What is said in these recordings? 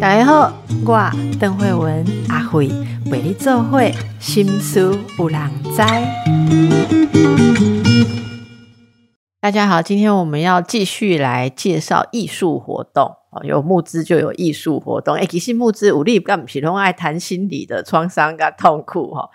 大家好，我邓慧文阿慧为你做会心思有人知。大家好，今天我们要继续来介绍艺术活动。有募资就有艺术活动。哎，其实募资武力干不起，都爱谈心理的创伤跟痛苦哈。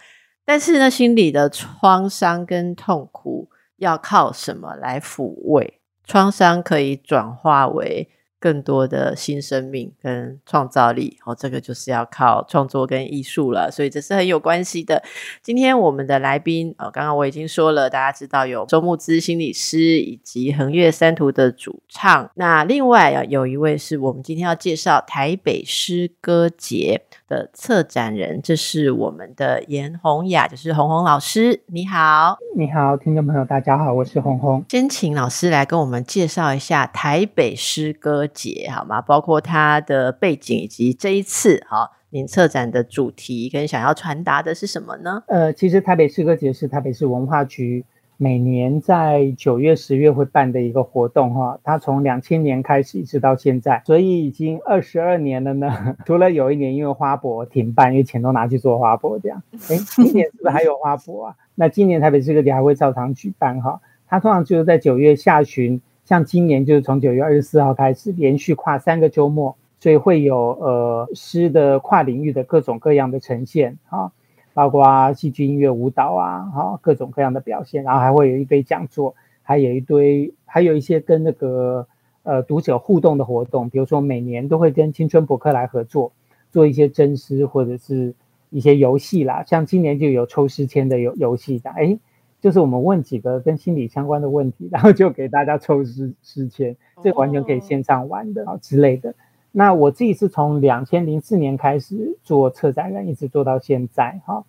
但是呢，心理的创伤跟痛苦要靠什么来抚慰？创伤可以转化为。更多的新生命跟创造力，哦，这个就是要靠创作跟艺术了，所以这是很有关系的。今天我们的来宾，哦，刚刚我已经说了，大家知道有周木之心理师以及横越三图的主唱，那另外啊，有一位是我们今天要介绍台北诗歌节。的策展人，这是我们的严红雅，就是红红老师。你好，你好，听众朋友，大家好，我是红红。先请老师来跟我们介绍一下台北诗歌节，好吗？包括它的背景以及这一次哈，您策展的主题跟想要传达的是什么呢？呃，其实台北诗歌节是台北市文化局。每年在九月、十月会办的一个活动，哈，它从两千年开始一直到现在，所以已经二十二年了呢。除了有一年因为花博停办，因为钱都拿去做花博，这样。哎，今年是不是还有花博啊？那今年台北这个节还会照常举办，哈。它通常就是在九月下旬，像今年就是从九月二十四号开始，连续跨三个周末，所以会有呃诗的跨领域的各种各样的呈现，哈。包括戏剧、音乐、舞蹈啊，哈，各种各样的表现，然后还会有一堆讲座，还有一堆，还有一些跟那个呃读者互动的活动，比如说每年都会跟青春博客来合作，做一些真诗或者是一些游戏啦，像今年就有抽诗签的游游戏的，哎，就是我们问几个跟心理相关的问题，然后就给大家抽诗诗签，这完全可以线上玩的啊之类的。那我自己是从两千零四年开始做策展人，一直做到现在哈。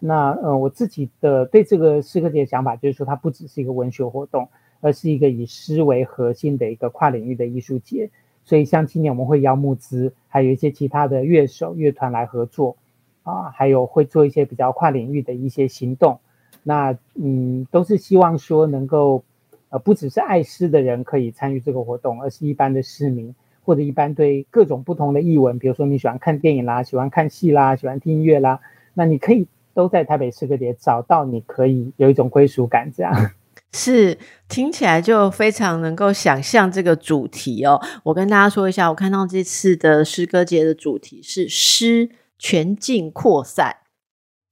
那呃，我自己的对这个诗歌节的想法就是说，它不只是一个文学活动，而是一个以诗为核心的一个跨领域的艺术节。所以像今年我们会邀募资，还有一些其他的乐手乐团来合作啊，还有会做一些比较跨领域的一些行动。那嗯，都是希望说能够呃，不只是爱诗的人可以参与这个活动，而是一般的市民。或者一般对各种不同的译文，比如说你喜欢看电影啦，喜欢看戏啦，喜欢听音乐啦，那你可以都在台北诗歌节找到，你可以有一种归属感。这样 是听起来就非常能够想象这个主题哦。我跟大家说一下，我看到这次的诗歌节的主题是诗全境扩散。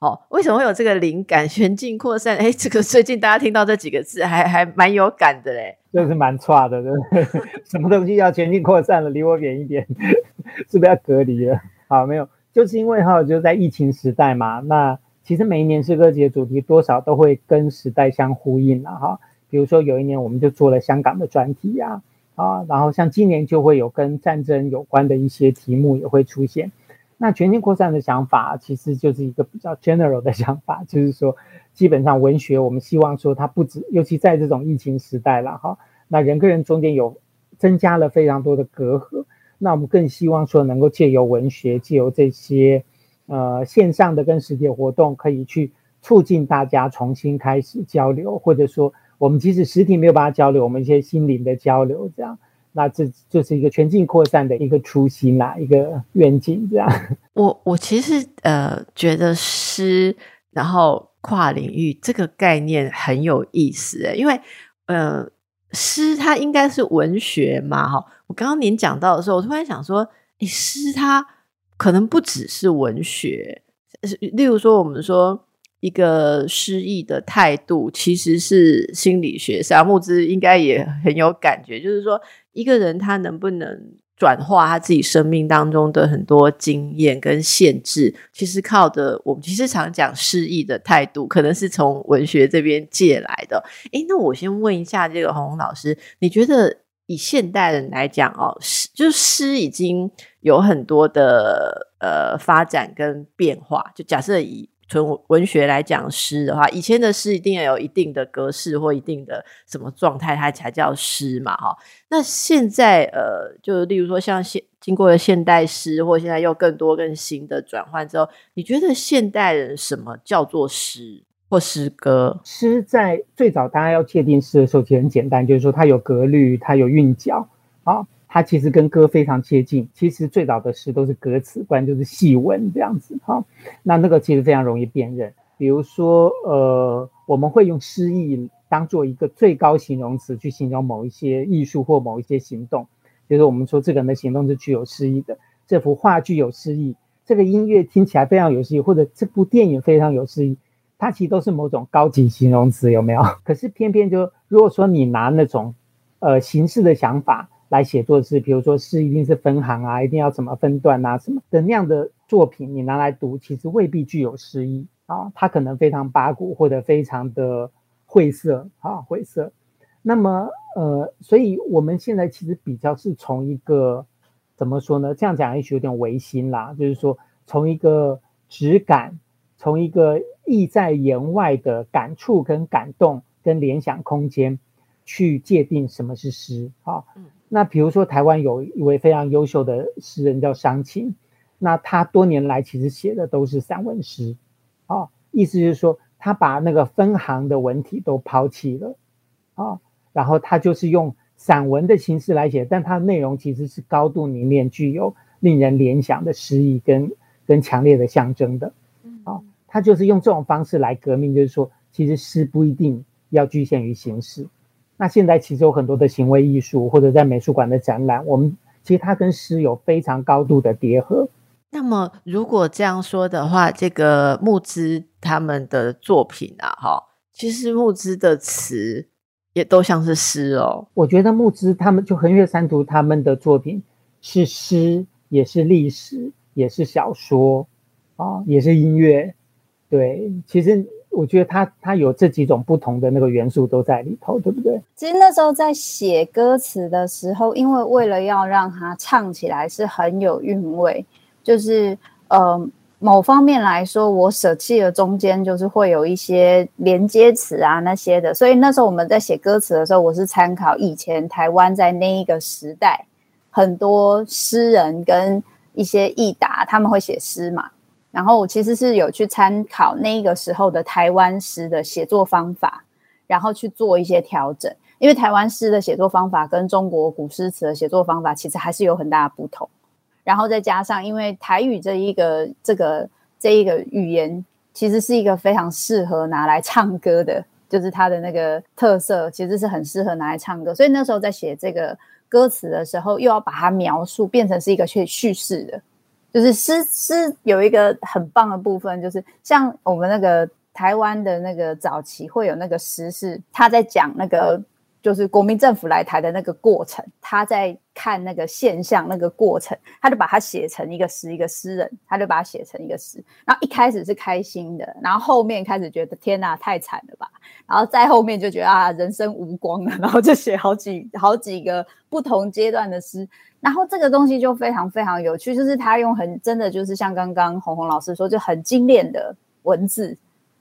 哦，为什么会有这个灵感？全境扩散，哎，这个最近大家听到这几个字，还还蛮有感的嘞，就是蛮差的，对不对？什么东西要全境扩散了？离我远一点，是不是要隔离了？好，没有，就是因为哈，就在疫情时代嘛。那其实每一年诗歌节主题多少都会跟时代相呼应了哈。比如说有一年我们就做了香港的专题呀，啊，然后像今年就会有跟战争有关的一些题目也会出现。那全境扩散的想法，其实就是一个比较 general 的想法，就是说，基本上文学，我们希望说它不止，尤其在这种疫情时代了哈，那人跟人中间有增加了非常多的隔阂，那我们更希望说能够借由文学，借由这些呃线上的跟实体活动，可以去促进大家重新开始交流，或者说我们即使实体没有办法交流，我们一些心灵的交流这样。那这就是一个全境扩散的一个初心啦，一个愿景这样。我我其实呃觉得诗，然后跨领域这个概念很有意思诶，因为呃诗它应该是文学嘛哈。我刚刚您讲到的时候，我突然想说，诶诗它可能不只是文学，例如说我们说。一个失意的态度，其实是心理学上，木之应该也很有感觉。就是说，一个人他能不能转化他自己生命当中的很多经验跟限制，其实靠的我们其实常讲失意的态度，可能是从文学这边借来的。诶，那我先问一下这个红红老师，你觉得以现代人来讲哦，诗就是诗已经有很多的呃发展跟变化，就假设以。纯文学来讲诗的话，以前的诗一定要有一定的格式或一定的什么状态，它才叫诗嘛，哈。那现在呃，就例如说像现经过了现代诗，或现在又更多更新的转换之后，你觉得现代人什么叫做诗或诗歌？诗在最早大家要界定诗的时候，其实很简单，就是说它有格律，它有韵脚。啊，它其实跟歌非常接近。其实最早的诗都是歌词，不然就是戏文这样子哈。那那个其实非常容易辨认。比如说，呃，我们会用诗意当做一个最高形容词去形容某一些艺术或某一些行动，就是我们说这个人的行动是具有诗意的，这幅画具有诗意，这个音乐听起来非常有诗意，或者这部电影非常有诗意，它其实都是某种高级形容词，有没有？可是偏偏就如果说你拿那种呃形式的想法来写作诗，比如说诗一定是分行啊，一定要怎么分段啊，什么的那样的作品，你拿来读，其实未必具有诗意。啊，它可能非常八股或者非常的晦涩啊，晦涩。那么，呃，所以我们现在其实比较是从一个怎么说呢？这样讲也许有点违心啦，就是说从一个质感，从一个意在言外的感触跟感动跟联想空间去界定什么是诗啊。那比如说台湾有一位非常优秀的诗人叫商禽，那他多年来其实写的都是散文诗。啊，意思就是说，他把那个分行的文体都抛弃了，啊，然后他就是用散文的形式来写，但它的内容其实是高度凝练、具有令人联想的诗意跟跟强烈的象征的，啊，他就是用这种方式来革命，就是说，其实诗不一定要局限于形式。那现在其实有很多的行为艺术或者在美术馆的展览，我们其实它跟诗有非常高度的叠合。那么，如果这样说的话，这个木之他们的作品啊，哈，其实木之的词也都像是诗哦。我觉得木之他们就横越三图他们的作品是诗，也是历史，也是小说啊，也是音乐。对，其实我觉得他他有这几种不同的那个元素都在里头，对不对？其实那时候在写歌词的时候，因为为了要让它唱起来是很有韵味。就是呃，某方面来说，我舍弃了中间就是会有一些连接词啊那些的，所以那时候我们在写歌词的时候，我是参考以前台湾在那一个时代很多诗人跟一些艺达他们会写诗嘛，然后我其实是有去参考那个时候的台湾诗的写作方法，然后去做一些调整，因为台湾诗的写作方法跟中国古诗词的写作方法其实还是有很大的不同。然后再加上，因为台语这一个这个这一个语言，其实是一个非常适合拿来唱歌的，就是它的那个特色，其实是很适合拿来唱歌。所以那时候在写这个歌词的时候，又要把它描述变成是一个去叙事的，就是诗诗有一个很棒的部分，就是像我们那个台湾的那个早期会有那个诗是他在讲那个。就是国民政府来台的那个过程，他在看那个现象，那个过程，他就把它写成一个诗，一个诗人，他就把它写成一个诗。然后一开始是开心的，然后后面开始觉得天哪，太惨了吧。然后再后面就觉得啊，人生无光了，然后就写好几好几个不同阶段的诗。然后这个东西就非常非常有趣，就是他用很真的就是像刚刚红红老师说，就很精炼的文字，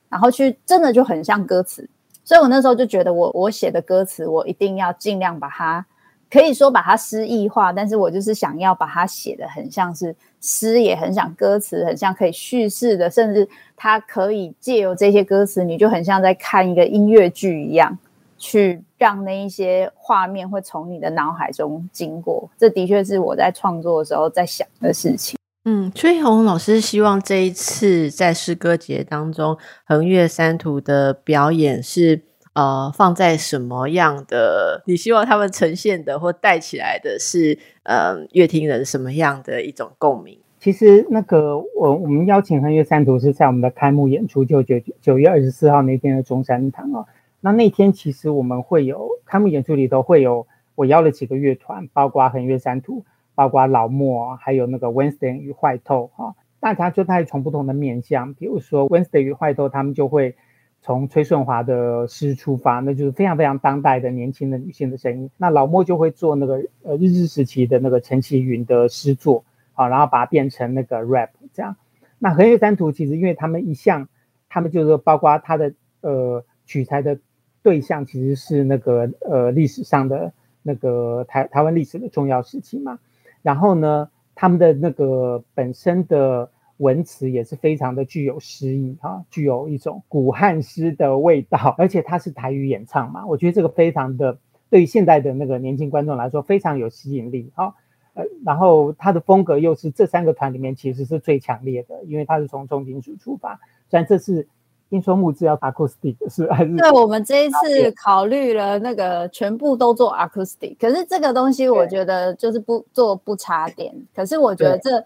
然后去真的就很像歌词。所以我那时候就觉得，我我写的歌词，我一定要尽量把它，可以说把它诗意化，但是我就是想要把它写的很像是诗，也很想歌词，很像可以叙事的，甚至它可以借由这些歌词，你就很像在看一个音乐剧一样，去让那一些画面会从你的脑海中经过。这的确是我在创作的时候在想的事情。嗯，崔红老师希望这一次在诗歌节当中横越三途的表演是呃放在什么样的？你希望他们呈现的或带起来的是呃乐听人什么样的一种共鸣？其实那个我我们邀请横越三途是在我们的开幕演出，就九九月二十四号那天的中山堂哦。那那天其实我们会有开幕演出里头会有我邀了几个乐团，包括横越三途。包括老莫，还有那个 Wednesday 与坏透哈，大家就在从不同的面向，比如说 Wednesday 与坏透，他们就会从崔顺华的诗出发，那就是非常非常当代的年轻的女性的声音。那老莫就会做那个呃日治时期的那个陈其云的诗作，啊，然后把它变成那个 rap 这样。那横越三图其实因为他们一向，他们就是包括他的呃取材的对象其实是那个呃历史上的那个台台湾历史的重要时期嘛。然后呢，他们的那个本身的文词也是非常的具有诗意哈，具有一种古汉诗的味道，而且它是台语演唱嘛，我觉得这个非常的对于现代的那个年轻观众来说非常有吸引力。啊，呃，然后他的风格又是这三个团里面其实是最强烈的，因为他是从重金属出发。虽然这次听说木质要 acoustic 是还是？对，我们这一次考虑了那个全部都做 acoustic，可是这个东西我觉得就是不做不插电。可是我觉得这。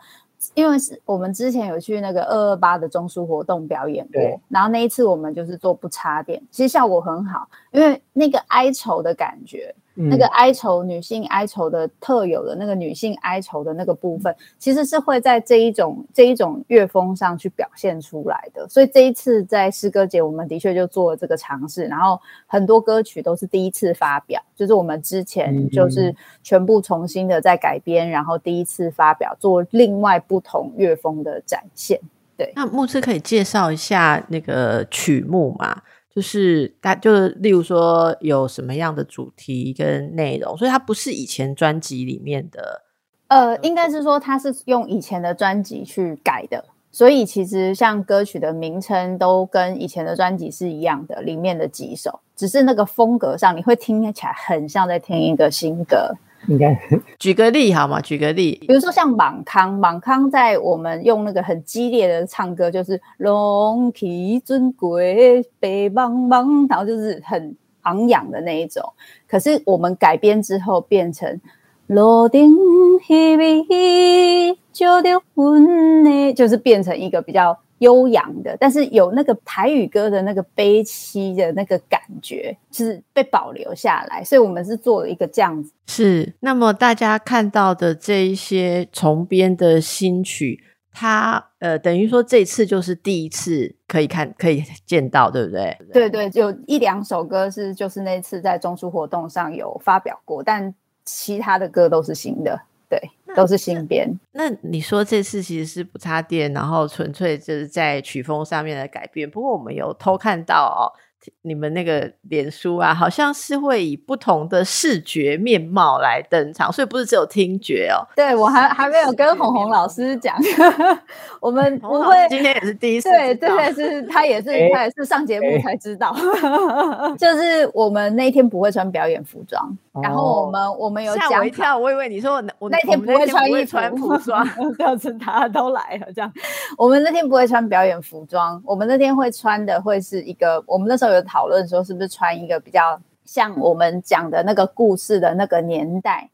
因为是我们之前有去那个二二八的中枢活动表演过，然后那一次我们就是做不插电，其实效果很好，因为那个哀愁的感觉。那个哀愁，女性哀愁的特有的那个女性哀愁的那个部分，其实是会在这一种这一种乐风上去表现出来的。所以这一次在诗歌节，我们的确就做了这个尝试，然后很多歌曲都是第一次发表，就是我们之前就是全部重新的在改编，然后第一次发表做另外不同乐风的展现。对，那牧师可以介绍一下那个曲目吗？就是大，就是例如说有什么样的主题跟内容，所以它不是以前专辑里面的，呃，应该是说它是用以前的专辑去改的，所以其实像歌曲的名称都跟以前的专辑是一样的，里面的几首，只是那个风格上你会听起来很像在听一个新歌。应该举个例好吗？举个例，比如说像莽康，莽康在我们用那个很激烈的唱歌，就是龙体尊贵北茫茫，然后就是很昂扬的那一种。可是我们改编之后变成罗定希微就丢魂呢，就是变成一个比较。悠扬的，但是有那个台语歌的那个悲凄的那个感觉，是被保留下来，所以我们是做了一个这样子。是，那么大家看到的这一些重编的新曲，它呃，等于说这次就是第一次可以看、可以见到，对不对？对对，有一两首歌是就是那次在中书活动上有发表过，但其他的歌都是新的。对，都是新编。那你说这次其实是不插电，然后纯粹就是在曲风上面的改变。不过我们有偷看到哦。你们那个脸书啊，好像是会以不同的视觉面貌来登场，所以不是只有听觉哦。对我还还没有跟红红老师讲，我们不会今天也是第一次。对对，是他也是他也是上节目才知道，就是我们那天不会穿表演服装，然后我们我们有吓我一跳，我以为你说我我那天不会穿衣穿服 装，就是他都来了这样。我们那天不会穿表演服装，我们那天会穿的会是一个，我们那时候。有讨论说，是不是穿一个比较像我们讲的那个故事的那个年代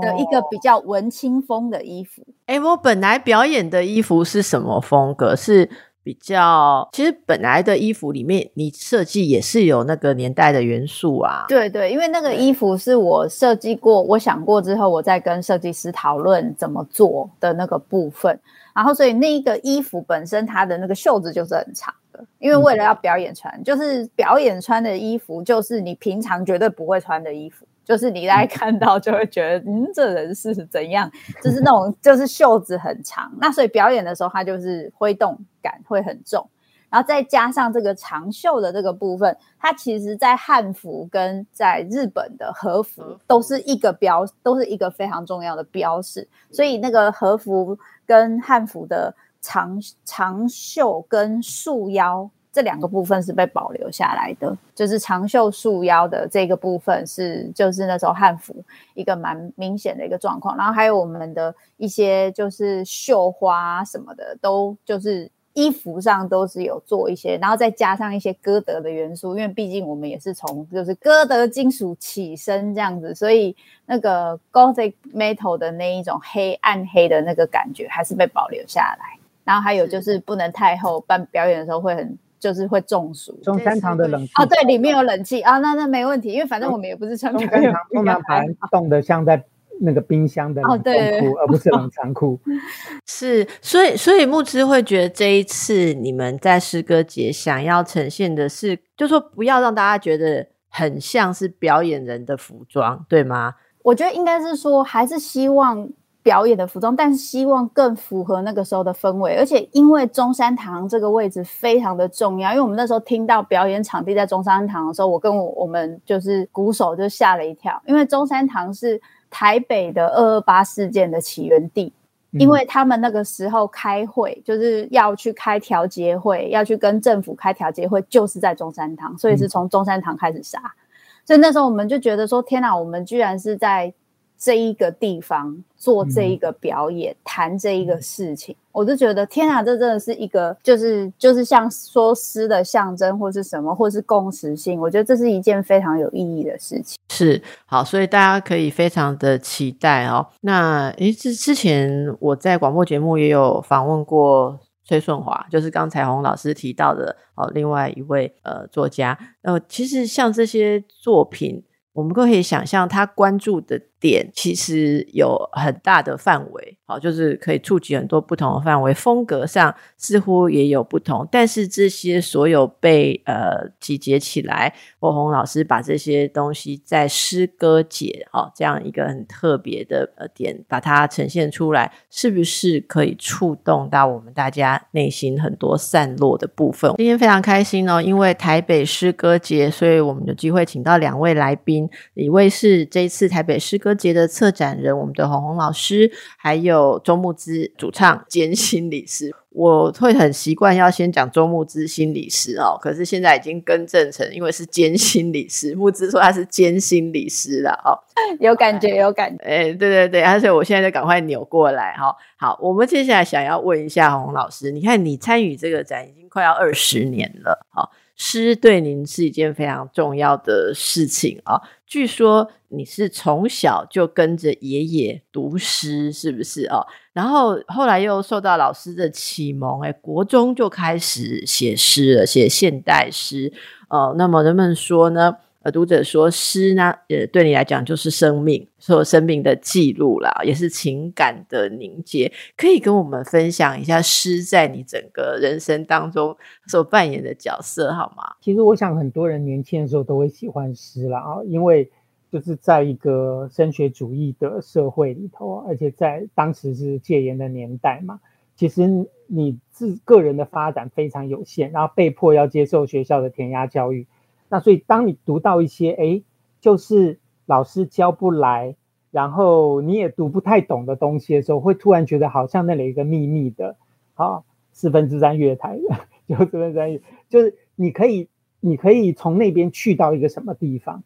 的一个比较文青风的衣服？哎，我本来表演的衣服是什么风格？是比较……其实本来的衣服里面，你设计也是有那个年代的元素啊。对对，因为那个衣服是我设计过，我想过之后，我再跟设计师讨论怎么做的那个部分。然后，所以那个衣服本身它的那个袖子就是很长。因为为了要表演穿，就是表演穿的衣服，就是你平常绝对不会穿的衣服，就是你来看到就会觉得，嗯，这人是怎样？就是那种，就是袖子很长，那所以表演的时候，它就是挥动感会很重，然后再加上这个长袖的这个部分，它其实在汉服跟在日本的和服都是一个标，都是一个非常重要的标识，所以那个和服跟汉服的。长长袖跟束腰这两个部分是被保留下来的，就是长袖束腰的这个部分是就是那时候汉服一个蛮明显的一个状况，然后还有我们的一些就是绣花什么的，都就是衣服上都是有做一些，然后再加上一些歌德的元素，因为毕竟我们也是从就是歌德金属起身这样子，所以那个 Gothic Metal 的那一种黑暗黑的那个感觉还是被保留下来。然后还有就是不能太厚，办表演的时候会很就是会中暑。中山堂的冷气哦，对，里面有冷气啊，那那没问题，因为反正我们也不是穿。中山堂中山堂冻得像在那个冰箱的冷库，而不是冷藏库。是，所以所以木之会觉得这一次你们在诗歌节想要呈现的是，就说不要让大家觉得很像是表演人的服装，对吗？我觉得应该是说，还是希望。表演的服装，但是希望更符合那个时候的氛围，而且因为中山堂这个位置非常的重要，因为我们那时候听到表演场地在中山堂的时候，我跟我我们就是鼓手就吓了一跳，因为中山堂是台北的二二八事件的起源地，因为他们那个时候开会就是要去开调节会，要去跟政府开调节会，就是在中山堂，所以是从中山堂开始杀。所以那时候我们就觉得说，天哪，我们居然是在这一个地方做这一个表演，谈这一个事情，我就觉得天啊，这真的是一个就是就是像说诗的象征，或是什么，或是共识性，我觉得这是一件非常有意义的事情。是好，所以大家可以非常的期待哦。那诶，之之前我在广播节目也有访问过崔顺华，就是刚才洪老师提到的哦，另外一位呃作家。呃，其实像这些作品，我们都可以想象他关注的。点其实有很大的范围，好，就是可以触及很多不同的范围。风格上似乎也有不同，但是这些所有被呃集结起来，欧红老师把这些东西在诗歌节哦这样一个很特别的呃点，把它呈现出来，是不是可以触动到我们大家内心很多散落的部分？今天非常开心哦，因为台北诗歌节，所以我们有机会请到两位来宾，一位是这一次台北诗。歌节的策展人，我们的红红老师，还有周牧之主唱兼心理师，我会很习惯要先讲周牧之心理师哦，可是现在已经更正成，因为是兼心理师，木之说他是兼心理师了哦，有感觉有感觉，哎，对对对，而且我现在就赶快扭过来哈，好，我们接下来想要问一下红红老师，你看你参与这个展已经快要二十年了，好。诗对您是一件非常重要的事情啊！据说你是从小就跟着爷爷读诗，是不是啊？然后后来又受到老师的启蒙，哎，国中就开始写诗了，写现代诗。哦，那么人们说呢？读者说诗呢，呃，对你来讲就是生命，说生命的记录啦，也是情感的凝结。可以跟我们分享一下诗在你整个人生当中所扮演的角色好吗？其实我想很多人年轻的时候都会喜欢诗啦啊，因为就是在一个升学主义的社会里头，而且在当时是戒严的年代嘛，其实你自个人的发展非常有限，然后被迫要接受学校的填鸭教育。那所以，当你读到一些哎，就是老师教不来，然后你也读不太懂的东西的时候，会突然觉得好像那里有一个秘密的，好四分之三月台，就四分之三月，就是你可以，你可以从那边去到一个什么地方。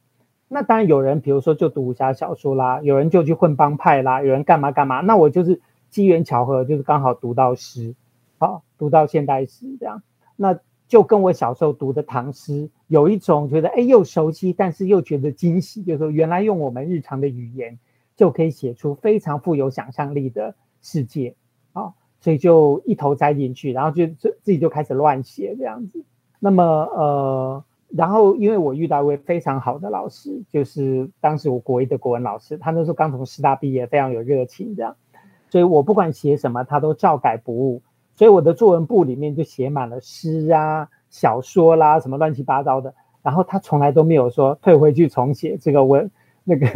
那当然有人，比如说就读武侠小说啦，有人就去混帮派啦，有人干嘛干嘛。那我就是机缘巧合，就是刚好读到诗，好读到现代诗这样。那。就跟我小时候读的唐诗有一种觉得哎又熟悉，但是又觉得惊喜，就是说原来用我们日常的语言就可以写出非常富有想象力的世界啊，所以就一头栽进去，然后就自自己就开始乱写这样子。那么呃，然后因为我遇到一位非常好的老师，就是当时我国一的国文老师，他那时候刚从师大毕业，非常有热情这样，所以我不管写什么，他都照改不误。所以我的作文簿里面就写满了诗啊、小说啦，什么乱七八糟的。然后他从来都没有说退回去重写这个文，那个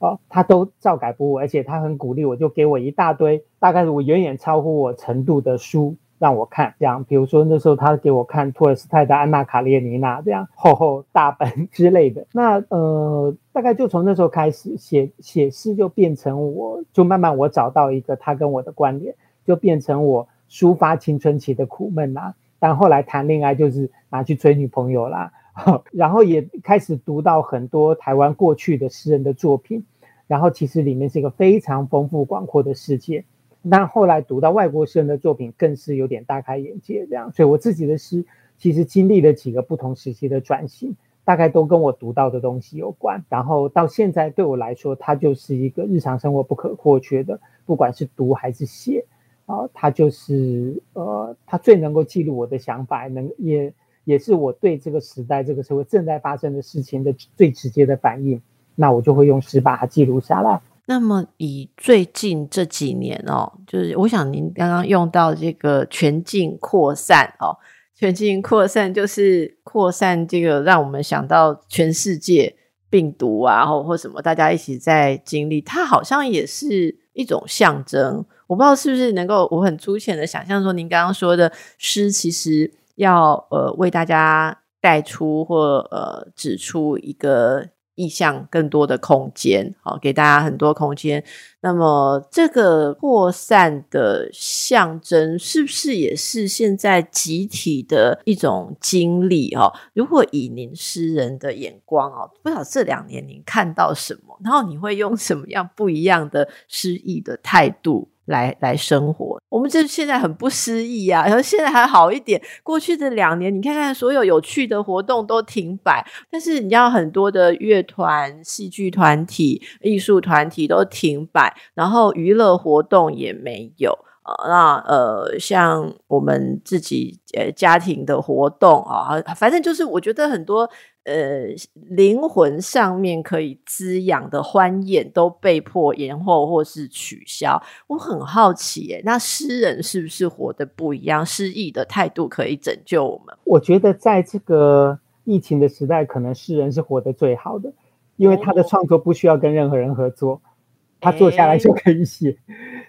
哦，他都照改不误，而且他很鼓励我，就给我一大堆，大概是我远远超乎我程度的书让我看。这样，比如说那时候他给我看托尔斯泰的《安娜卡列尼娜》，这样厚厚大本 之类的。那呃，大概就从那时候开始写写诗，就变成我就慢慢我找到一个他跟我的关联，就变成我。抒发青春期的苦闷啦，但后来谈恋爱就是拿去追女朋友啦，然后也开始读到很多台湾过去的诗人的作品，然后其实里面是一个非常丰富广阔的世界。但后来读到外国诗人的作品，更是有点大开眼界。这样，所以我自己的诗其实经历了几个不同时期的转型，大概都跟我读到的东西有关。然后到现在对我来说，它就是一个日常生活不可或缺的，不管是读还是写。啊，它就是呃，它最能够记录我的想法，能也也是我对这个时代、这个社会正在发生的事情的最直接的反应。那我就会用诗把它记录下来。那么以最近这几年哦，就是我想您刚刚用到这个全境扩散哦，全境扩散就是扩散这个，让我们想到全世界病毒啊，或或什么，大家一起在经历，它好像也是一种象征。我不知道是不是能够，我很粗浅的想象说，您刚刚说的诗其实要呃为大家带出或呃指出一个意向更多的空间，好，给大家很多空间。那么，这个扩散的象征是不是也是现在集体的一种经历？哦，如果以您诗人的眼光哦，不知道这两年您看到什么，然后你会用什么样不一样的诗意的态度？来来生活，我们这现在很不诗意啊，然后现在还好一点。过去的两年，你看看所有有趣的活动都停摆，但是你要很多的乐团、戏剧团体、艺术团体都停摆，然后娱乐活动也没有。那呃，像我们自己呃家庭的活动啊，反正就是我觉得很多呃灵魂上面可以滋养的欢宴都被迫延后或是取消。我很好奇，哎，那诗人是不是活得不一样？诗意的态度可以拯救我们？我觉得在这个疫情的时代，可能诗人是活得最好的，因为他的创作不需要跟任何人合作，他坐下来就可以写。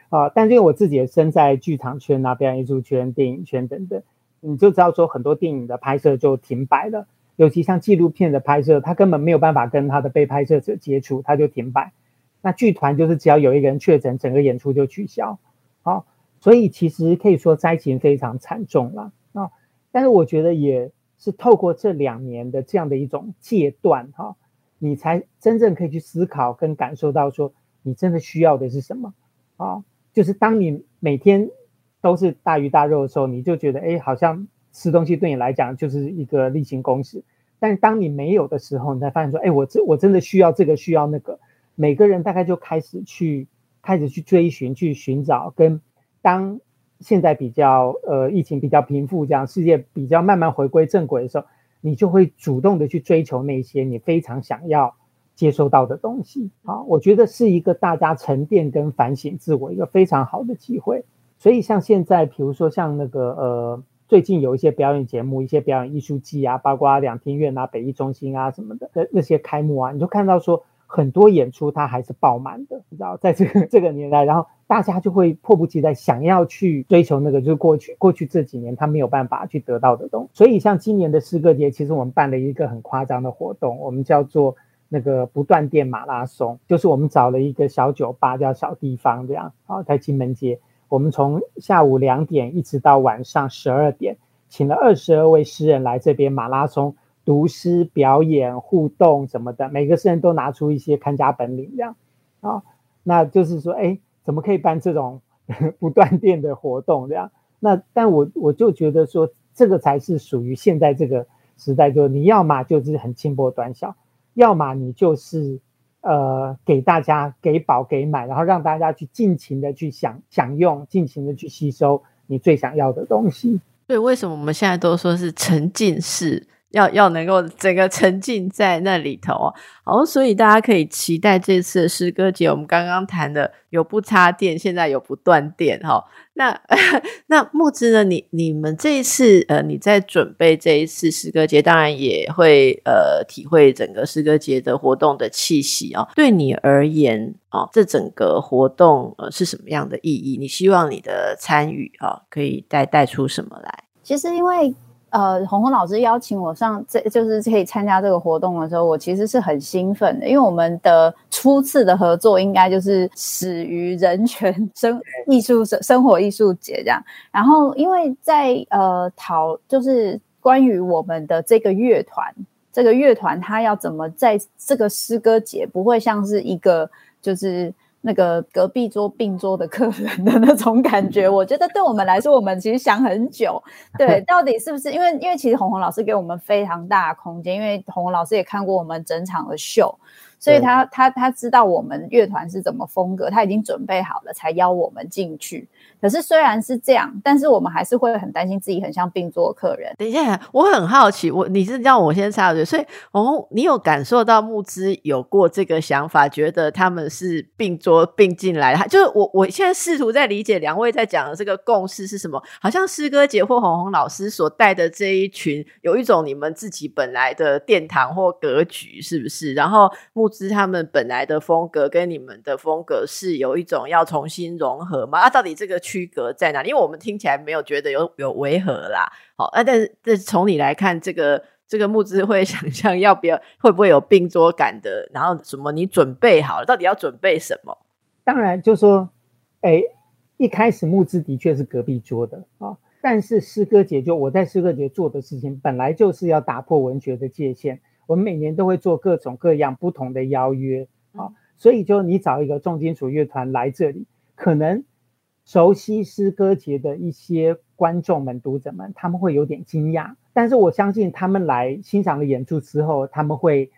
啊，但是因为我自己也身在剧场圈啊、表演艺术圈、电影圈等等，你就知道说很多电影的拍摄就停摆了，尤其像纪录片的拍摄，他根本没有办法跟他的被拍摄者接触，他就停摆。那剧团就是只要有一个人确诊，整个演出就取消。好，所以其实可以说灾情非常惨重了啊。但是我觉得也是透过这两年的这样的一种戒断哈，你才真正可以去思考跟感受到说你真的需要的是什么啊。就是当你每天都是大鱼大肉的时候，你就觉得哎，好像吃东西对你来讲就是一个例行公事。但是当你没有的时候，你才发现说，哎，我这我真的需要这个，需要那个。每个人大概就开始去开始去追寻、去寻找。跟当现在比较呃疫情比较平复，这样世界比较慢慢回归正轨的时候，你就会主动的去追求那些你非常想要。接收到的东西啊，我觉得是一个大家沉淀跟反省自我一个非常好的机会。所以像现在，比如说像那个呃，最近有一些表演节目，一些表演艺术季啊，包括两厅院啊、北艺中心啊什么的那那些开幕啊，你就看到说很多演出它还是爆满的，你知道，在这个这个年代，然后大家就会迫不及待想要去追求那个，就是过去过去这几年他没有办法去得到的东西。所以像今年的诗歌节，其实我们办了一个很夸张的活动，我们叫做。那个不断电马拉松，就是我们找了一个小酒吧，叫小地方这样，好在金门街。我们从下午两点一直到晚上十二点，请了二十二位诗人来这边马拉松读诗、表演、互动什么的，每个诗人都拿出一些看家本领这样，啊，那就是说，哎，怎么可以办这种 不断电的活动这样？那但我我就觉得说，这个才是属于现在这个时代，就你要嘛就是很轻薄短小。要么你就是，呃，给大家给饱给满，然后让大家去尽情的去享享用，尽情的去吸收你最想要的东西。对，为什么我们现在都说是沉浸式？要要能够整个沉浸在那里头，好，所以大家可以期待这次的诗歌节。我们刚刚谈的有不插电，现在有不断电，哈。那 那木之呢？你你们这一次呃，你在准备这一次诗歌节，当然也会呃体会整个诗歌节的活动的气息哦。对你而言哦，这整个活动呃是什么样的意义？你希望你的参与啊，可以带带出什么来？其实因为。呃，红红老师邀请我上，这就是可以参加这个活动的时候，我其实是很兴奋的，因为我们的初次的合作应该就是始于人权生艺术生生活艺术节这样。然后，因为在呃讨就是关于我们的这个乐团，这个乐团它要怎么在这个诗歌节不会像是一个就是。那个隔壁桌并桌的客人的那种感觉，我觉得对我们来说，我们其实想很久，对，到底是不是？因为因为其实红红老师给我们非常大的空间，因为红红老师也看过我们整场的秀，所以他他他知道我们乐团是怎么风格，他已经准备好了才邀我们进去。可是虽然是这样，但是我们还是会很担心自己很像并桌客人。等一下，我很好奇，我你是让我先插嘴，所以哦，你有感受到木之有过这个想法，觉得他们是并桌并进来，就是我我现在试图在理解两位在讲的这个共识是什么？好像诗歌节或红红老师所带的这一群，有一种你们自己本来的殿堂或格局，是不是？然后木之他们本来的风格跟你们的风格是有一种要重新融合吗？啊，到底这个？区隔在哪？因为我们听起来没有觉得有有违和啦。好，啊，但是这从你来看，这个这个募资会 想象要不要会不会有并桌感的，然后什么你准备好了，到底要准备什么？当然就说，哎，一开始募资的确是隔壁桌的啊，但是诗歌节就我在诗歌节做的事情，本来就是要打破文学的界限。我们每年都会做各种各样不同的邀约啊，所以就你找一个重金属乐团来这里，可能熟悉诗歌节的一些观众们、读者们，他们会有点惊讶。但是我相信他们来欣赏了演出之后，他们会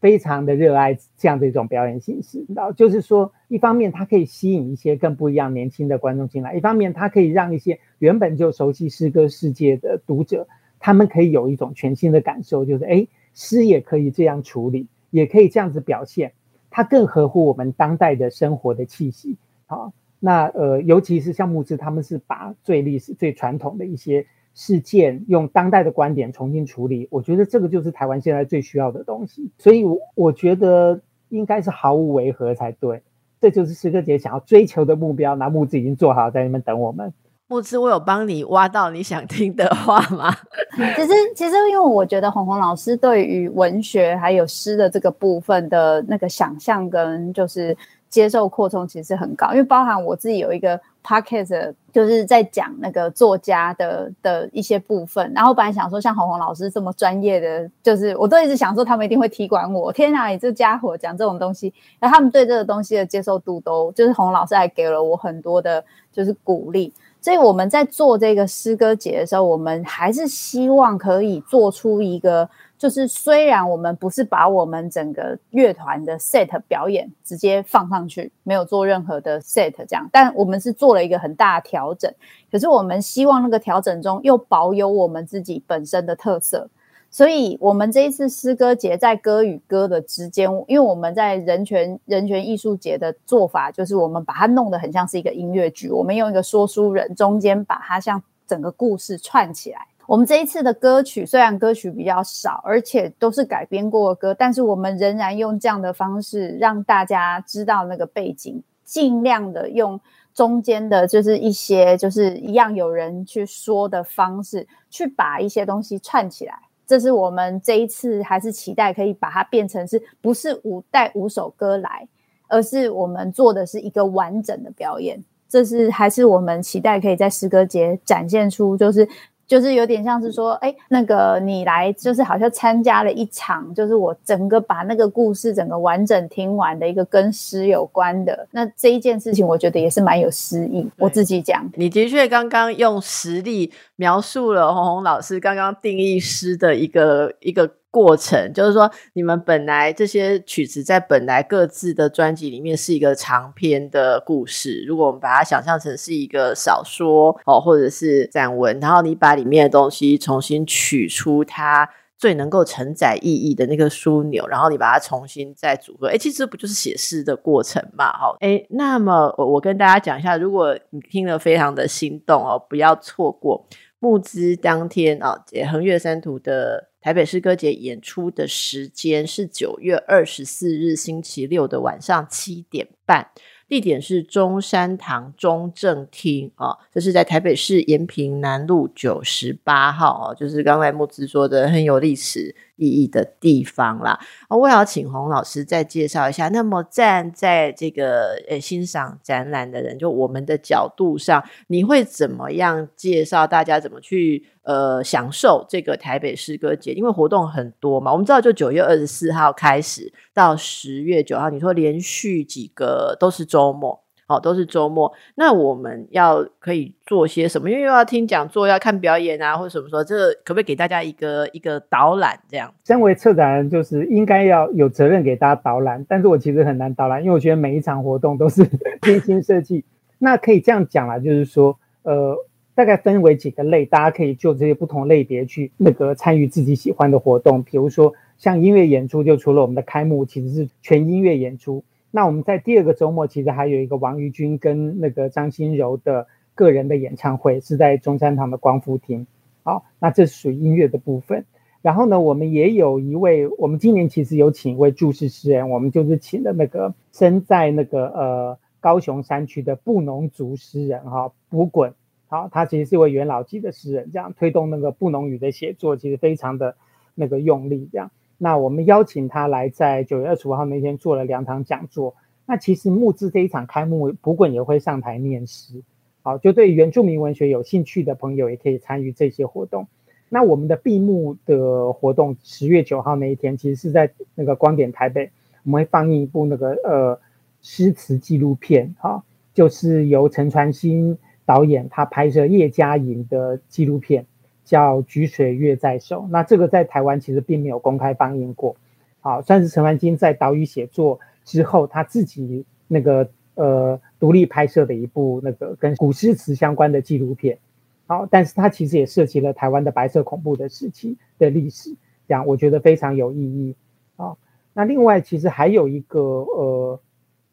非常的热爱这样的一种表演形式。然后就是说，一方面它可以吸引一些更不一样年轻的观众进来，一方面它可以让一些原本就熟悉诗歌世界的读者，他们可以有一种全新的感受，就是哎，诗也可以这样处理，也可以这样子表现，它更合乎我们当代的生活的气息。好，那呃，尤其是像木之，他们是把最历史、最传统的一些。事件用当代的观点重新处理，我觉得这个就是台湾现在最需要的东西，所以，我我觉得应该是毫无违和才对。这就是诗歌节想要追求的目标。那木子已经做好，在那边等我们。木子，我有帮你挖到你想听的话吗？其实，其实，因为我觉得红红老师对于文学还有诗的这个部分的那个想象跟就是接受扩充，其实很高。因为包含我自己有一个。Podcast 就是在讲那个作家的的一些部分，然后本来想说像红红老师这么专业的，就是我都一直想说他们一定会踢馆我。天哪，你这家伙讲这种东西，然后他们对这个东西的接受度都，就是红老师还给了我很多的，就是鼓励。所以我们在做这个诗歌节的时候，我们还是希望可以做出一个。就是虽然我们不是把我们整个乐团的 set 表演直接放上去，没有做任何的 set 这样，但我们是做了一个很大的调整。可是我们希望那个调整中又保有我们自己本身的特色，所以我们这一次诗歌节在歌与歌的之间，因为我们在人权人权艺术节的做法，就是我们把它弄得很像是一个音乐剧，我们用一个说书人中间把它像整个故事串起来。我们这一次的歌曲虽然歌曲比较少，而且都是改编过的歌，但是我们仍然用这样的方式让大家知道那个背景，尽量的用中间的，就是一些就是一样有人去说的方式，去把一些东西串起来。这是我们这一次还是期待可以把它变成是不是五带五首歌来，而是我们做的是一个完整的表演。这是还是我们期待可以在诗歌节展现出，就是。就是有点像是说，哎，那个你来，就是好像参加了一场，就是我整个把那个故事整个完整听完的一个跟诗有关的那这一件事情，我觉得也是蛮有诗意。我自己讲，你的确刚刚用实例描述了红红老师刚刚定义诗的一个一个。过程就是说，你们本来这些曲子在本来各自的专辑里面是一个长篇的故事。如果我们把它想象成是一个小说哦，或者是散文，然后你把里面的东西重新取出它最能够承载意义的那个枢纽，然后你把它重新再组合，哎，其实不就是写诗的过程嘛？哈，哎，那么我我跟大家讲一下，如果你听了非常的心动哦，不要错过募资当天啊，横越三途的。台北诗歌节演出的时间是九月二十四日星期六的晚上七点半。地点是中山堂中正厅啊，这是在台北市延平南路九十八号哦，就是刚才木子说的很有历史意义的地方啦。我也要请洪老师再介绍一下。那么站在这个呃欣赏展览的人，就我们的角度上，你会怎么样介绍大家怎么去呃享受这个台北诗歌节？因为活动很多嘛，我们知道就九月二十四号开始到十月九号，你说连续几个都是周。末，好，都是周末。那我们要可以做些什么？因为又要听讲座，要看表演啊，或者什么说，这可不可以给大家一个一个导览？这样，身为策展人，就是应该要有责任给大家导览。但是我其实很难导览，因为我觉得每一场活动都是 精心设计。那可以这样讲啦，就是说，呃，大概分为几个类，大家可以就这些不同类别去那个参与自己喜欢的活动。比如说，像音乐演出，就除了我们的开幕，其实是全音乐演出。那我们在第二个周末，其实还有一个王于君跟那个张新柔的个人的演唱会，是在中山堂的光复厅。好，那这属于音乐的部分。然后呢，我们也有一位，我们今年其实有请一位注释诗人，我们就是请了那个生在那个呃高雄山区的布农族诗人哈，卜滚。好，他其实是一位元老级的诗人，这样推动那个布农语的写作，其实非常的那个用力这样。那我们邀请他来，在九月二十五号那天做了两场讲座。那其实木质这一场开幕，不滚也会上台念诗。好，就对原住民文学有兴趣的朋友，也可以参与这些活动。那我们的闭幕的活动，十月九号那一天，其实是在那个光点台北，我们会放映一部那个呃诗词纪录片，哈，就是由陈传兴导演他拍摄叶嘉莹的纪录片。叫《举水月在手》，那这个在台湾其实并没有公开放映过，好，算是陈凡金在岛屿写作之后，他自己那个呃独立拍摄的一部那个跟古诗词相关的纪录片，好，但是它其实也涉及了台湾的白色恐怖的时期的历史，这样我觉得非常有意义，啊，那另外其实还有一个呃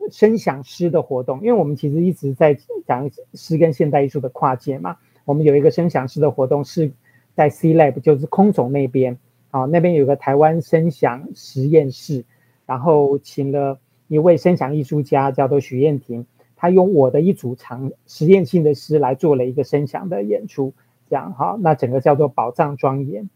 声响诗的活动，因为我们其实一直在讲诗跟现代艺术的跨界嘛，我们有一个声响诗的活动是。在 C Lab 就是空总那边，啊，那边有个台湾声响实验室，然后请了一位声响艺术家叫做许燕婷，他用我的一组长实验性的诗来做了一个声响的演出，这样哈，那整个叫做宝藏庄严。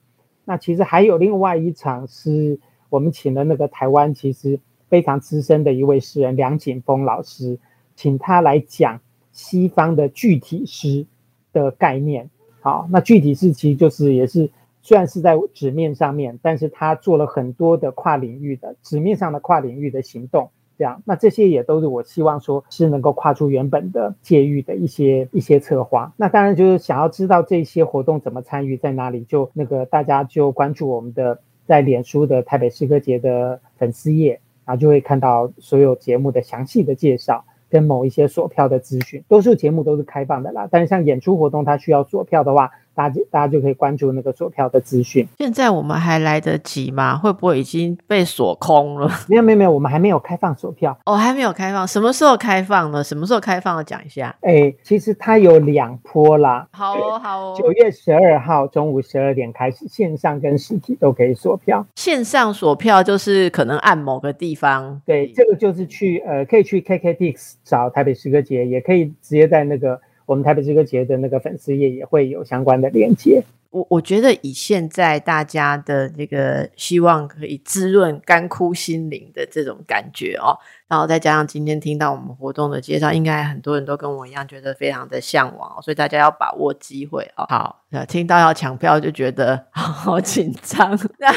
那其实还有另外一场是我们请了那个台湾其实非常资深的一位诗人梁景峰老师，请他来讲西方的具体诗的概念。好，那具体是其实就是也是虽然是在纸面上面，但是他做了很多的跨领域的纸面上的跨领域的行动，这样那这些也都是我希望说是能够跨出原本的界域的一些一些策划。那当然就是想要知道这些活动怎么参与，在哪里，就那个大家就关注我们的在脸书的台北诗歌节的粉丝页，然后就会看到所有节目的详细的介绍。跟某一些锁票的资讯，多数节目都是开放的啦。但是像演出活动，它需要锁票的话。大家大家就可以关注那个锁票的资讯。现在我们还来得及吗？会不会已经被锁空了？没有没有没有，我们还没有开放锁票。哦，还没有开放，什么时候开放呢？什么时候开放？讲一下。哎，其实它有两波啦。好哦，好哦。九月十二号中午十二点开始，线上跟实体都可以锁票。线上锁票就是可能按某个地方。对，这个就是去呃，可以去 KKTix 找台北诗歌节，也可以直接在那个。我们台北这个节的那个粉丝页也会有相关的链接。我我觉得以现在大家的这个希望可以滋润干枯心灵的这种感觉哦。然后再加上今天听到我们活动的介绍，应该很多人都跟我一样觉得非常的向往，所以大家要把握机会哦。好，听到要抢票就觉得 好紧张，那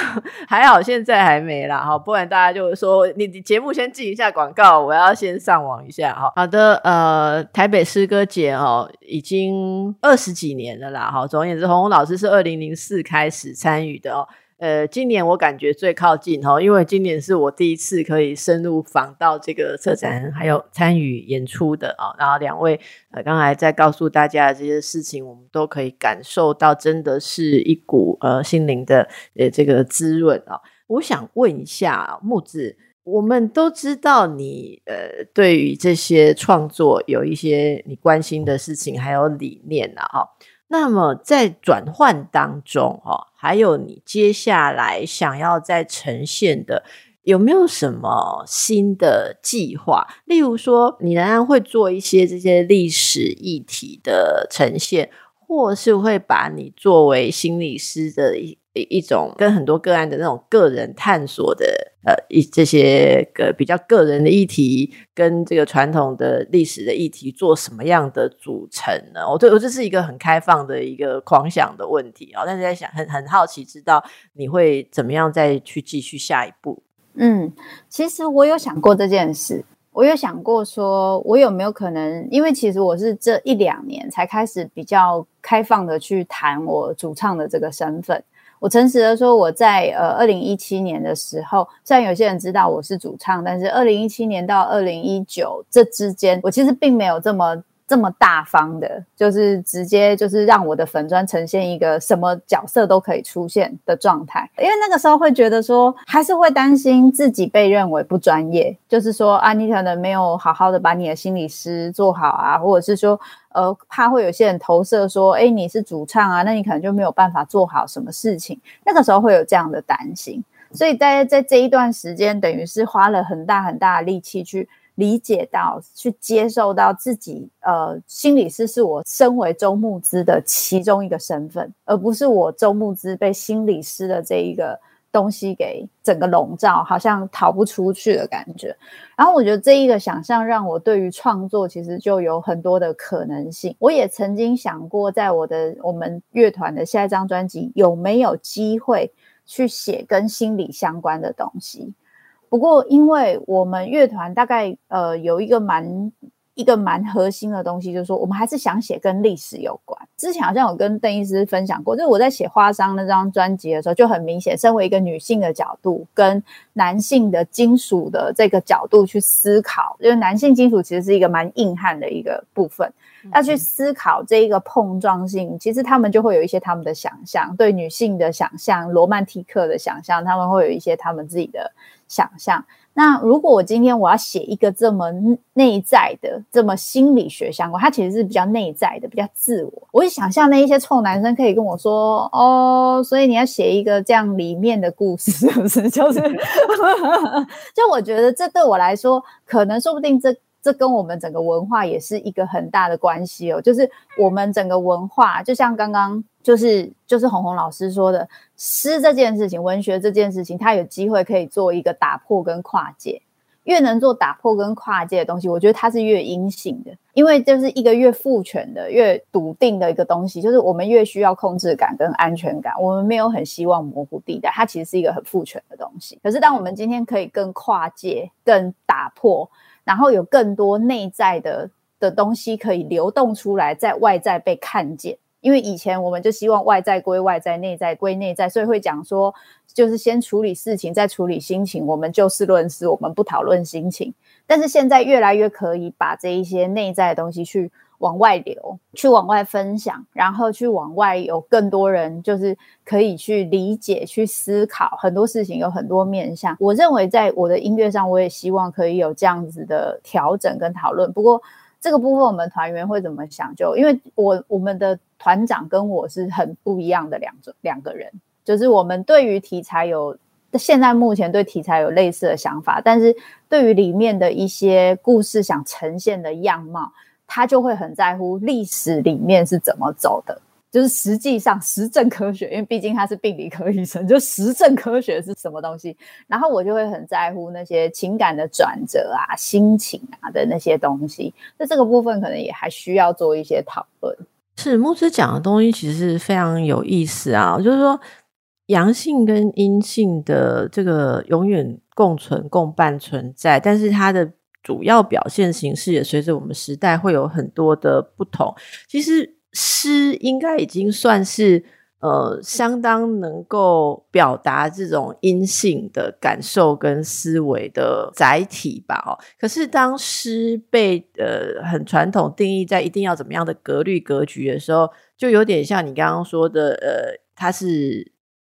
还好现在还没啦，哈，不然大家就会说你你节目先进一下广告，我要先上网一下哈。好的，呃，台北诗歌节哦，已经二十几年了啦，哈。总而言之，红红老师是二零零四开始参与的哦。呃，今年我感觉最靠近哈，因为今年是我第一次可以深入访到这个策展，还有参与演出的啊。然后两位呃，刚才在告诉大家的这些事情，我们都可以感受到，真的是一股呃心灵的呃这个滋润啊。我想问一下木子，我们都知道你呃对于这些创作有一些你关心的事情，还有理念啊哈。那么在转换当中，哈，还有你接下来想要再呈现的，有没有什么新的计划？例如说，你仍然会做一些这些历史议题的呈现，或是会把你作为心理师的一。一种跟很多个案的那种个人探索的呃一这些个比较个人的议题，跟这个传统的历史的议题做什么样的组成呢？我对我这是一个很开放的一个狂想的问题啊，但是在想很很好奇，知道你会怎么样再去继续下一步？嗯，其实我有想过这件事，我有想过说，我有没有可能，因为其实我是这一两年才开始比较开放的去谈我主唱的这个身份。我诚实的说，我在呃二零一七年的时候，虽然有些人知道我是主唱，但是二零一七年到二零一九这之间，我其实并没有这么。这么大方的，就是直接就是让我的粉砖呈现一个什么角色都可以出现的状态，因为那个时候会觉得说，还是会担心自己被认为不专业，就是说啊，你可能没有好好的把你的心理师做好啊，或者是说，呃，怕会有些人投射说，哎，你是主唱啊，那你可能就没有办法做好什么事情，那个时候会有这样的担心，所以在在这一段时间，等于是花了很大很大的力气去。理解到、去接受到自己，呃，心理师是我身为周牧之的其中一个身份，而不是我周牧之被心理师的这一个。东西给整个笼罩，好像逃不出去的感觉。然后我觉得这一个想象让我对于创作其实就有很多的可能性。我也曾经想过，在我的我们乐团的下一张专辑有没有机会去写跟心理相关的东西。不过，因为我们乐团大概呃有一个蛮。一个蛮核心的东西，就是说，我们还是想写跟历史有关。之前好像有跟邓医师分享过，就是我在写《花商》那张专辑的时候，就很明显，身为一个女性的角度，跟男性的金属的这个角度去思考，因为男性金属其实是一个蛮硬汉的一个部分，要去思考这一个碰撞性，其实他们就会有一些他们的想象，对女性的想象，罗曼蒂克的想象，他们会有一些他们自己的想象。那如果我今天我要写一个这么内在的、这么心理学相关，它其实是比较内在的、比较自我。我会想象那一些臭男生可以跟我说：“哦，所以你要写一个这样里面的故事，是不是？”就是，就我觉得这对我来说，可能说不定这。这跟我们整个文化也是一个很大的关系哦，就是我们整个文化，就像刚刚就是就是红红老师说的，诗这件事情，文学这件事情，它有机会可以做一个打破跟跨界，越能做打破跟跨界的东西，我觉得它是越阴性的，因为就是一个越父权的、越笃定的一个东西，就是我们越需要控制感跟安全感，我们没有很希望模糊地带，它其实是一个很父权的东西。可是当我们今天可以更跨界、更打破。然后有更多内在的的东西可以流动出来，在外在被看见。因为以前我们就希望外在归外在，内在归内在，所以会讲说，就是先处理事情，再处理心情。我们就事论事，我们不讨论心情。但是现在越来越可以把这一些内在的东西去。往外流，去往外分享，然后去往外有更多人，就是可以去理解、去思考很多事情，有很多面向。我认为在我的音乐上，我也希望可以有这样子的调整跟讨论。不过这个部分，我们团员会怎么想？就因为我我们的团长跟我是很不一样的两种两个人，就是我们对于题材有现在目前对题材有类似的想法，但是对于里面的一些故事想呈现的样貌。他就会很在乎历史里面是怎么走的，就是实际上实证科学，因为毕竟他是病理科医生，就实证科学是什么东西。然后我就会很在乎那些情感的转折啊、心情啊的那些东西。那这个部分可能也还需要做一些讨论。是牧师讲的东西其实非常有意思啊，就是说阳性跟阴性的这个永远共存共伴存在，但是它的。主要表现形式也随着我们时代会有很多的不同。其实诗应该已经算是呃相当能够表达这种阴性的感受跟思维的载体吧。哦，可是当诗被呃很传统定义在一定要怎么样的格律格局的时候，就有点像你刚刚说的，呃，它是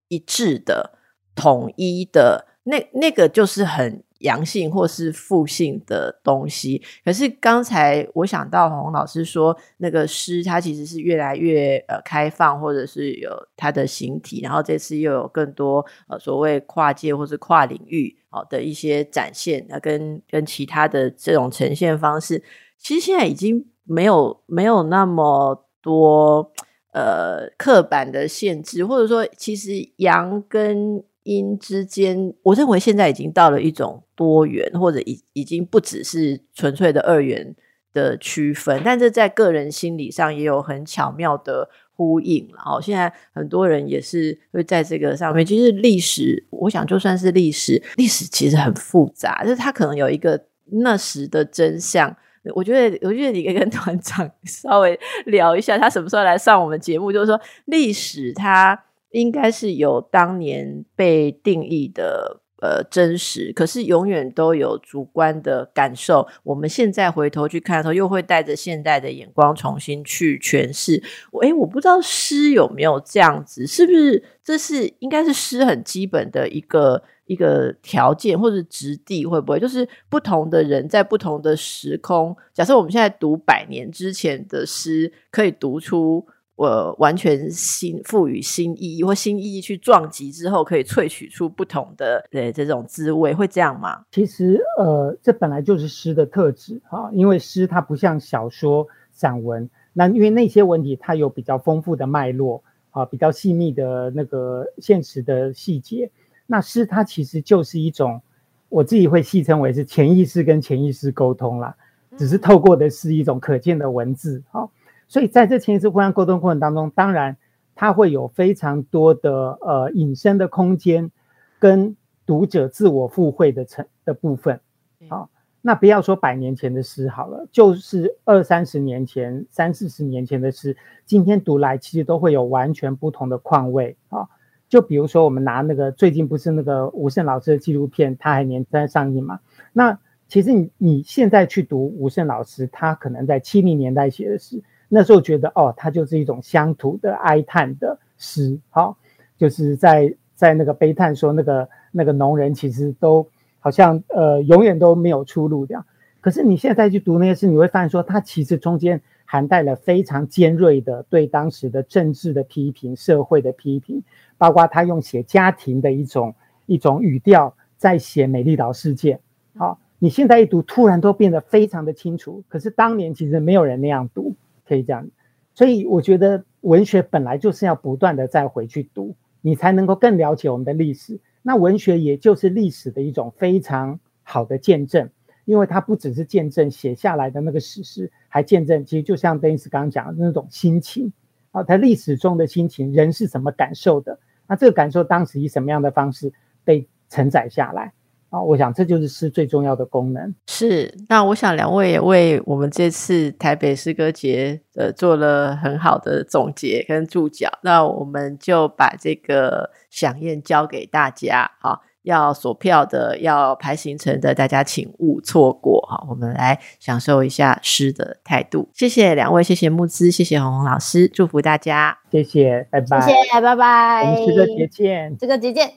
一致的、统一的，那那个就是很。阳性或是负性的东西，可是刚才我想到洪老师说，那个诗它其实是越来越呃开放，或者是有它的形体，然后这次又有更多呃所谓跨界或是跨领域好的一些展现，那跟跟其他的这种呈现方式，其实现在已经没有没有那么多呃刻板的限制，或者说其实阳跟。因之间，我认为现在已经到了一种多元，或者已已经不只是纯粹的二元的区分，但这在个人心理上也有很巧妙的呼应。然后现在很多人也是会在这个上面，其实历史，我想就算是历史，历史其实很复杂，就是它可能有一个那时的真相。我觉得，我觉得你可以跟团长 稍微聊一下，他什么时候来上我们节目，就是说历史它。应该是有当年被定义的呃真实，可是永远都有主观的感受。我们现在回头去看的时候，又会带着现代的眼光重新去诠释。诶，我不知道诗有没有这样子，是不是？这是应该是诗很基本的一个一个条件，或者质地会不会？就是不同的人在不同的时空，假设我们现在读百年之前的诗，可以读出。呃完全新赋予新意义或新意义去撞击之后，可以萃取出不同的对这种滋味，会这样吗？其实呃，这本来就是诗的特质哈，因为诗它不像小说、散文，那因为那些文体它有比较丰富的脉络啊，比较细密的那个现实的细节。那诗它其实就是一种，我自己会戏称为是潜意识跟潜意识沟通啦，只是透过的是一种可见的文字，好，所以在这潜意识互相沟通过程当中，当然它会有非常多的呃隐身的空间，跟读者自我附会的成的部分，好，那不要说百年前的诗好了，就是二三十年前、三四十年前的诗，今天读来其实都会有完全不同的况味啊。就比如说，我们拿那个最近不是那个吴胜老师的纪录片《他还年在上映嘛？那其实你你现在去读吴胜老师，他可能在七零年代写的诗，那时候觉得哦，它就是一种乡土的哀叹的诗，好，就是在在那个悲叹说那个那个农人其实都好像呃永远都没有出路这样。可是你现在去读那些诗，你会发现说，它其实中间含带了非常尖锐的对当时的政治的批评、社会的批评。包括他用写家庭的一种一种语调在写美丽岛事件，好，你现在一读，突然都变得非常的清楚。可是当年其实没有人那样读，可以这样。所以我觉得文学本来就是要不断的再回去读，你才能够更了解我们的历史。那文学也就是历史的一种非常好的见证，因为它不只是见证写下来的那个史实，还见证其实就像邓医师刚刚讲的那种心情啊，他历史中的心情，人是怎么感受的。那这个感受当时以什么样的方式被承载下来啊？我想这就是诗最重要的功能。是，那我想两位也为我们这次台北诗歌节呃做了很好的总结跟注脚。那我们就把这个响宴交给大家，好，要锁票的、要排行程的，大家请勿错过哈。我们来享受一下诗的态度。谢谢两位，谢谢木之，谢谢红红老师，祝福大家。谢谢，拜拜。谢谢，拜拜。我们诗歌节见，诗歌节见。